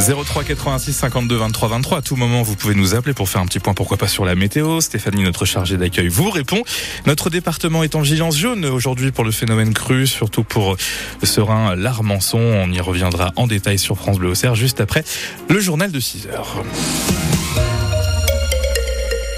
03 86 52 23 23. À tout moment, vous pouvez nous appeler pour faire un petit point, pourquoi pas sur la météo. Stéphanie, notre chargée d'accueil, vous répond. Notre département est en vigilance jaune aujourd'hui pour le phénomène cru, surtout pour le serein l'Armançon. On y reviendra en détail sur France Bleu Auxerre juste après le journal de 6 heures.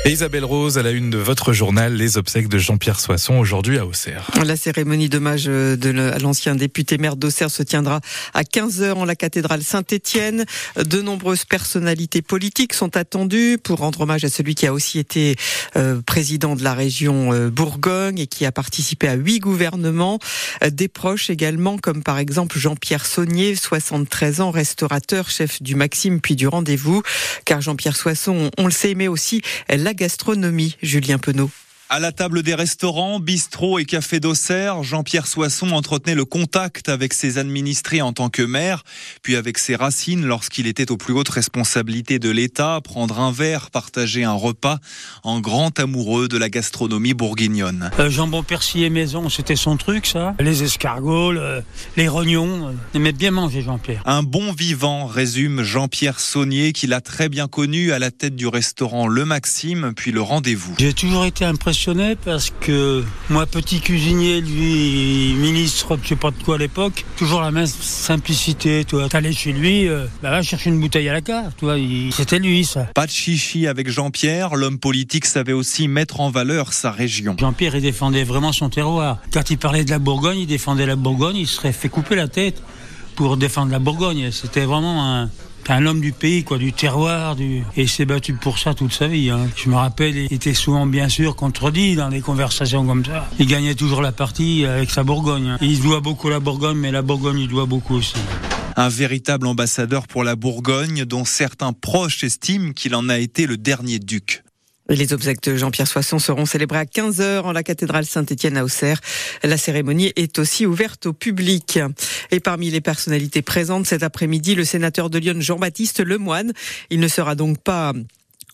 Isabelle Rose, à la une de votre journal, les obsèques de Jean-Pierre Soisson aujourd'hui à Auxerre. La cérémonie d'hommage de l'ancien député maire d'Auxerre se tiendra à 15h en la cathédrale Saint-Étienne. De nombreuses personnalités politiques sont attendues pour rendre hommage à celui qui a aussi été euh, président de la région euh, Bourgogne et qui a participé à huit gouvernements. Euh, des proches également, comme par exemple Jean-Pierre Saunier, 73 ans, restaurateur, chef du Maxime puis du Rendez-vous. Car Jean-Pierre Soisson, on le sait, aimait aussi la gastronomie, Julien Penaud. À la table des restaurants, bistrots et cafés d'Auxerre, Jean-Pierre Soisson entretenait le contact avec ses administrés en tant que maire, puis avec ses racines lorsqu'il était aux plus hautes responsabilités de l'État, prendre un verre, partager un repas, en grand amoureux de la gastronomie bourguignonne. Euh, jambon persillé maison, c'était son truc ça. Les escargots, les rognons, euh, il aimait bien manger Jean-Pierre. Un bon vivant, résume Jean-Pierre Saunier, qu'il a très bien connu à la tête du restaurant Le Maxime, puis le Rendez-vous. J'ai toujours été impressionné parce que moi, petit cuisinier, lui, ministre, je sais pas de quoi à l'époque, toujours la même simplicité. Tu allais chez lui, euh, bah, va chercher une bouteille à la carte. C'était lui, ça. Pas de chichi avec Jean-Pierre. L'homme politique savait aussi mettre en valeur sa région. Jean-Pierre, il défendait vraiment son terroir. Quand il parlait de la Bourgogne, il défendait la Bourgogne. Il serait fait couper la tête pour défendre la Bourgogne. C'était vraiment un, un homme du pays, quoi, du terroir, du... et il s'est battu pour ça toute sa vie. Hein. Je me rappelle, il était souvent bien sûr contredit dans des conversations comme ça. Il gagnait toujours la partie avec sa Bourgogne. Hein. Il doit beaucoup la Bourgogne, mais la Bourgogne il doit beaucoup aussi. Un véritable ambassadeur pour la Bourgogne, dont certains proches estiment qu'il en a été le dernier duc. Les obsèques de Jean-Pierre Soisson seront célébrées à 15h en la cathédrale Saint-Étienne à Auxerre. La cérémonie est aussi ouverte au public. Et parmi les personnalités présentes cet après-midi, le sénateur de Lyon Jean-Baptiste Lemoine. Il ne sera donc pas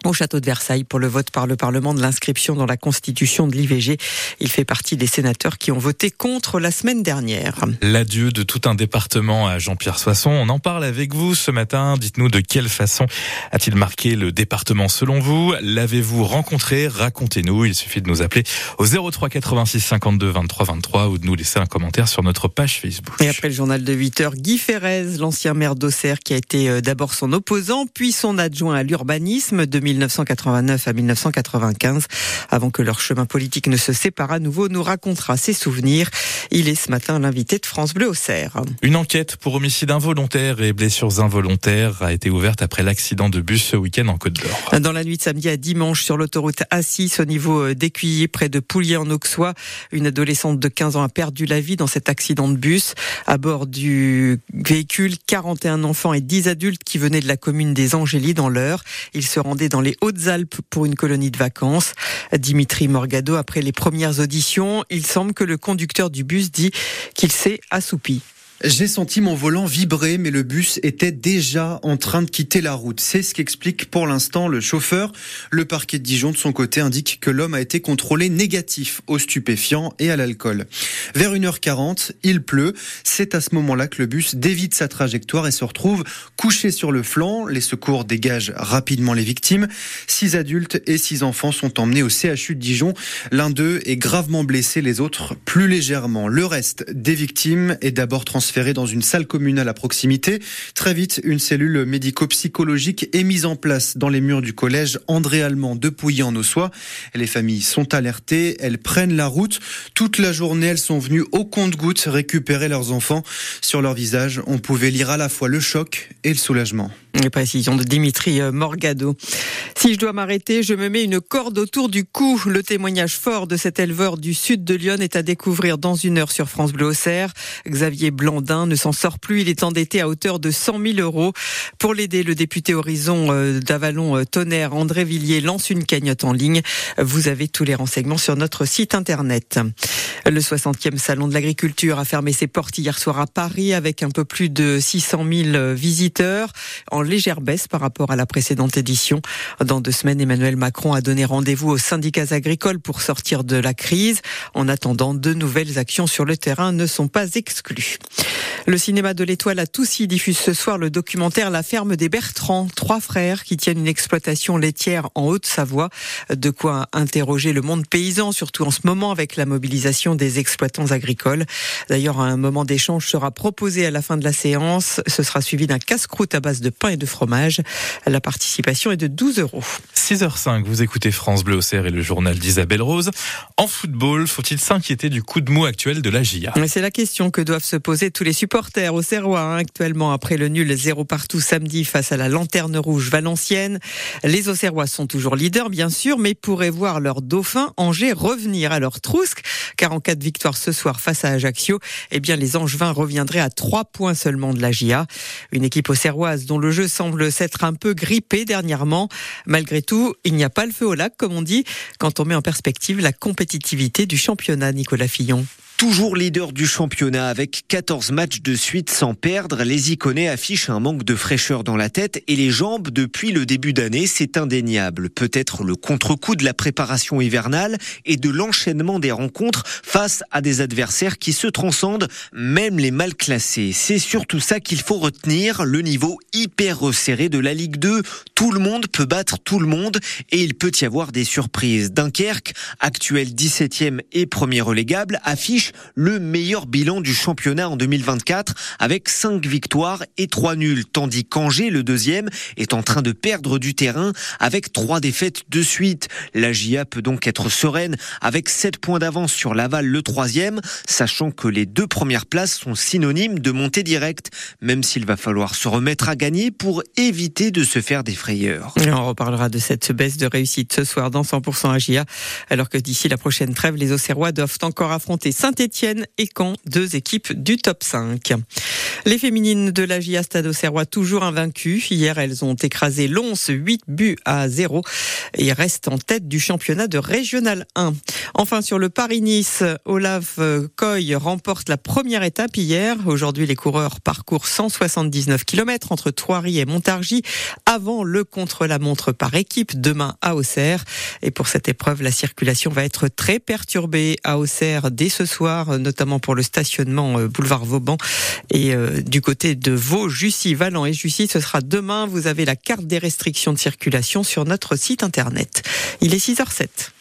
au château de Versailles pour le vote par le Parlement de l'inscription dans la Constitution de l'IVG. Il fait partie des sénateurs qui ont voté contre la semaine dernière. L'adieu de tout un département à Jean-Pierre Soisson. On en parle avec vous ce matin. Dites-nous de quelle façon a-t-il marqué le département selon vous? L'avez-vous rencontré? Racontez-nous. Il suffit de nous appeler au 03 86 52 23 23 ou de nous laisser un commentaire sur notre page Facebook. Et après le journal de 8 heures, Guy Ferrez, l'ancien maire d'Auxerre qui a été euh, d'abord son opposant, puis son adjoint à l'urbanisme de 1989 à 1995, avant que leur chemin politique ne se sépare à nouveau, nous racontera ses souvenirs. Il est ce matin l'invité de France Bleu au Cerf. Une enquête pour homicide involontaire et blessures involontaires a été ouverte après l'accident de bus ce week-end en Côte d'Or. Dans la nuit de samedi à dimanche sur l'autoroute A6 au niveau euh, d'Écuyer près de Poulier en Auxois, une adolescente de 15 ans a perdu la vie dans cet accident de bus. À bord du véhicule, 41 enfants et 10 adultes qui venaient de la commune des Angélies dans l'heure. Ils se rendaient dans les Hautes-Alpes pour une colonie de vacances. Dimitri Morgado, après les premières auditions, il semble que le conducteur du bus dit qu'il s'est assoupi. J'ai senti mon volant vibrer, mais le bus était déjà en train de quitter la route. C'est ce qu'explique pour l'instant le chauffeur. Le parquet de Dijon, de son côté, indique que l'homme a été contrôlé négatif aux stupéfiants et à l'alcool. Vers 1h40, il pleut. C'est à ce moment-là que le bus dévite sa trajectoire et se retrouve couché sur le flanc. Les secours dégagent rapidement les victimes. Six adultes et six enfants sont emmenés au CHU de Dijon. L'un d'eux est gravement blessé, les autres plus légèrement. Le reste des victimes est d'abord transféré transféré dans une salle communale à proximité. Très vite, une cellule médico-psychologique est mise en place dans les murs du collège André Allemand de Pouilly en Ossois. Les familles sont alertées, elles prennent la route. Toute la journée, elles sont venues au compte-gouttes récupérer leurs enfants. Sur leur visage, on pouvait lire à la fois le choc et le soulagement. Les précisions de Dimitri euh, Morgado. Si je dois m'arrêter, je me mets une corde autour du cou. Le témoignage fort de cet éleveur du sud de Lyon est à découvrir dans une heure sur France Bleu Auxerre. Xavier Blandin ne s'en sort plus. Il est endetté à hauteur de 100 000 euros. Pour l'aider, le député Horizon euh, d'Avalon euh, Tonnerre, André Villiers, lance une cagnotte en ligne. Vous avez tous les renseignements sur notre site internet. Le 60e salon de l'agriculture a fermé ses portes hier soir à Paris avec un peu plus de 600 000 visiteurs. Légère baisse par rapport à la précédente édition. Dans deux semaines, Emmanuel Macron a donné rendez-vous aux syndicats agricoles pour sortir de la crise. En attendant, de nouvelles actions sur le terrain ne sont pas exclues. Le cinéma de l'Étoile à Toussy diffuse ce soir le documentaire La ferme des Bertrands, trois frères qui tiennent une exploitation laitière en Haute-Savoie. De quoi interroger le monde paysan, surtout en ce moment avec la mobilisation des exploitants agricoles. D'ailleurs, un moment d'échange sera proposé à la fin de la séance. Ce sera suivi d'un casse-croûte à base de pain et de fromage. La participation est de 12 euros. 6h05, vous écoutez France Bleu au et le journal d'Isabelle Rose. En football, faut-il s'inquiéter du coup de mou actuel de la GIA C'est la question que doivent se poser tous les supporters au Serrois hein, actuellement après le nul 0 partout samedi face à la Lanterne Rouge Valencienne. Les Auxerrois sont toujours leaders bien sûr, mais pourraient voir leur dauphin Angers revenir à leur trousque, car en cas de victoire ce soir face à Ajaccio, eh bien les Angevins reviendraient à 3 points seulement de la GIA. Une équipe auxerroise dont le jeu semble s'être un peu grippé dernièrement. Malgré tout, il n'y a pas le feu au lac, comme on dit, quand on met en perspective la compétitivité du championnat, Nicolas Fillon. Toujours leader du championnat avec 14 matchs de suite sans perdre, les Iconais affichent un manque de fraîcheur dans la tête et les jambes depuis le début d'année, c'est indéniable. Peut-être le contre-coup de la préparation hivernale et de l'enchaînement des rencontres face à des adversaires qui se transcendent, même les mal classés. C'est surtout ça qu'il faut retenir, le niveau hyper resserré de la Ligue 2. Tout le monde peut battre tout le monde et il peut y avoir des surprises. Dunkerque, actuel 17e et premier relégable, affiche le meilleur bilan du championnat en 2024 avec 5 victoires et 3 nuls, tandis qu'Angers, le deuxième, est en train de perdre du terrain avec 3 défaites de suite. La GIA peut donc être sereine avec 7 points d'avance sur Laval, le troisième, sachant que les deux premières places sont synonymes de montée directe, même s'il va falloir se remettre à gagner pour éviter de se faire des frayeurs. on reparlera de cette baisse de réussite ce soir dans 100% AGIA, alors que d'ici la prochaine trêve, les Auxerrois doivent encore affronter saint Saint-Etienne et Caen, deux équipes du top 5. Les féminines de la GIA Stade Auxerrois toujours invaincues. Hier, elles ont écrasé Lons 8 buts à 0 et restent en tête du championnat de Régional 1. Enfin, sur le Paris-Nice, Olaf Coy remporte la première étape hier. Aujourd'hui, les coureurs parcourent 179 km entre Thoiry et Montargis avant le contre-la-montre par équipe demain à Auxerre. Et pour cette épreuve, la circulation va être très perturbée à Auxerre dès ce soir notamment pour le stationnement euh, boulevard Vauban. Et euh, du côté de Vaux, Jussy, Valent et Jussy, ce sera demain. Vous avez la carte des restrictions de circulation sur notre site internet. Il est 6h07.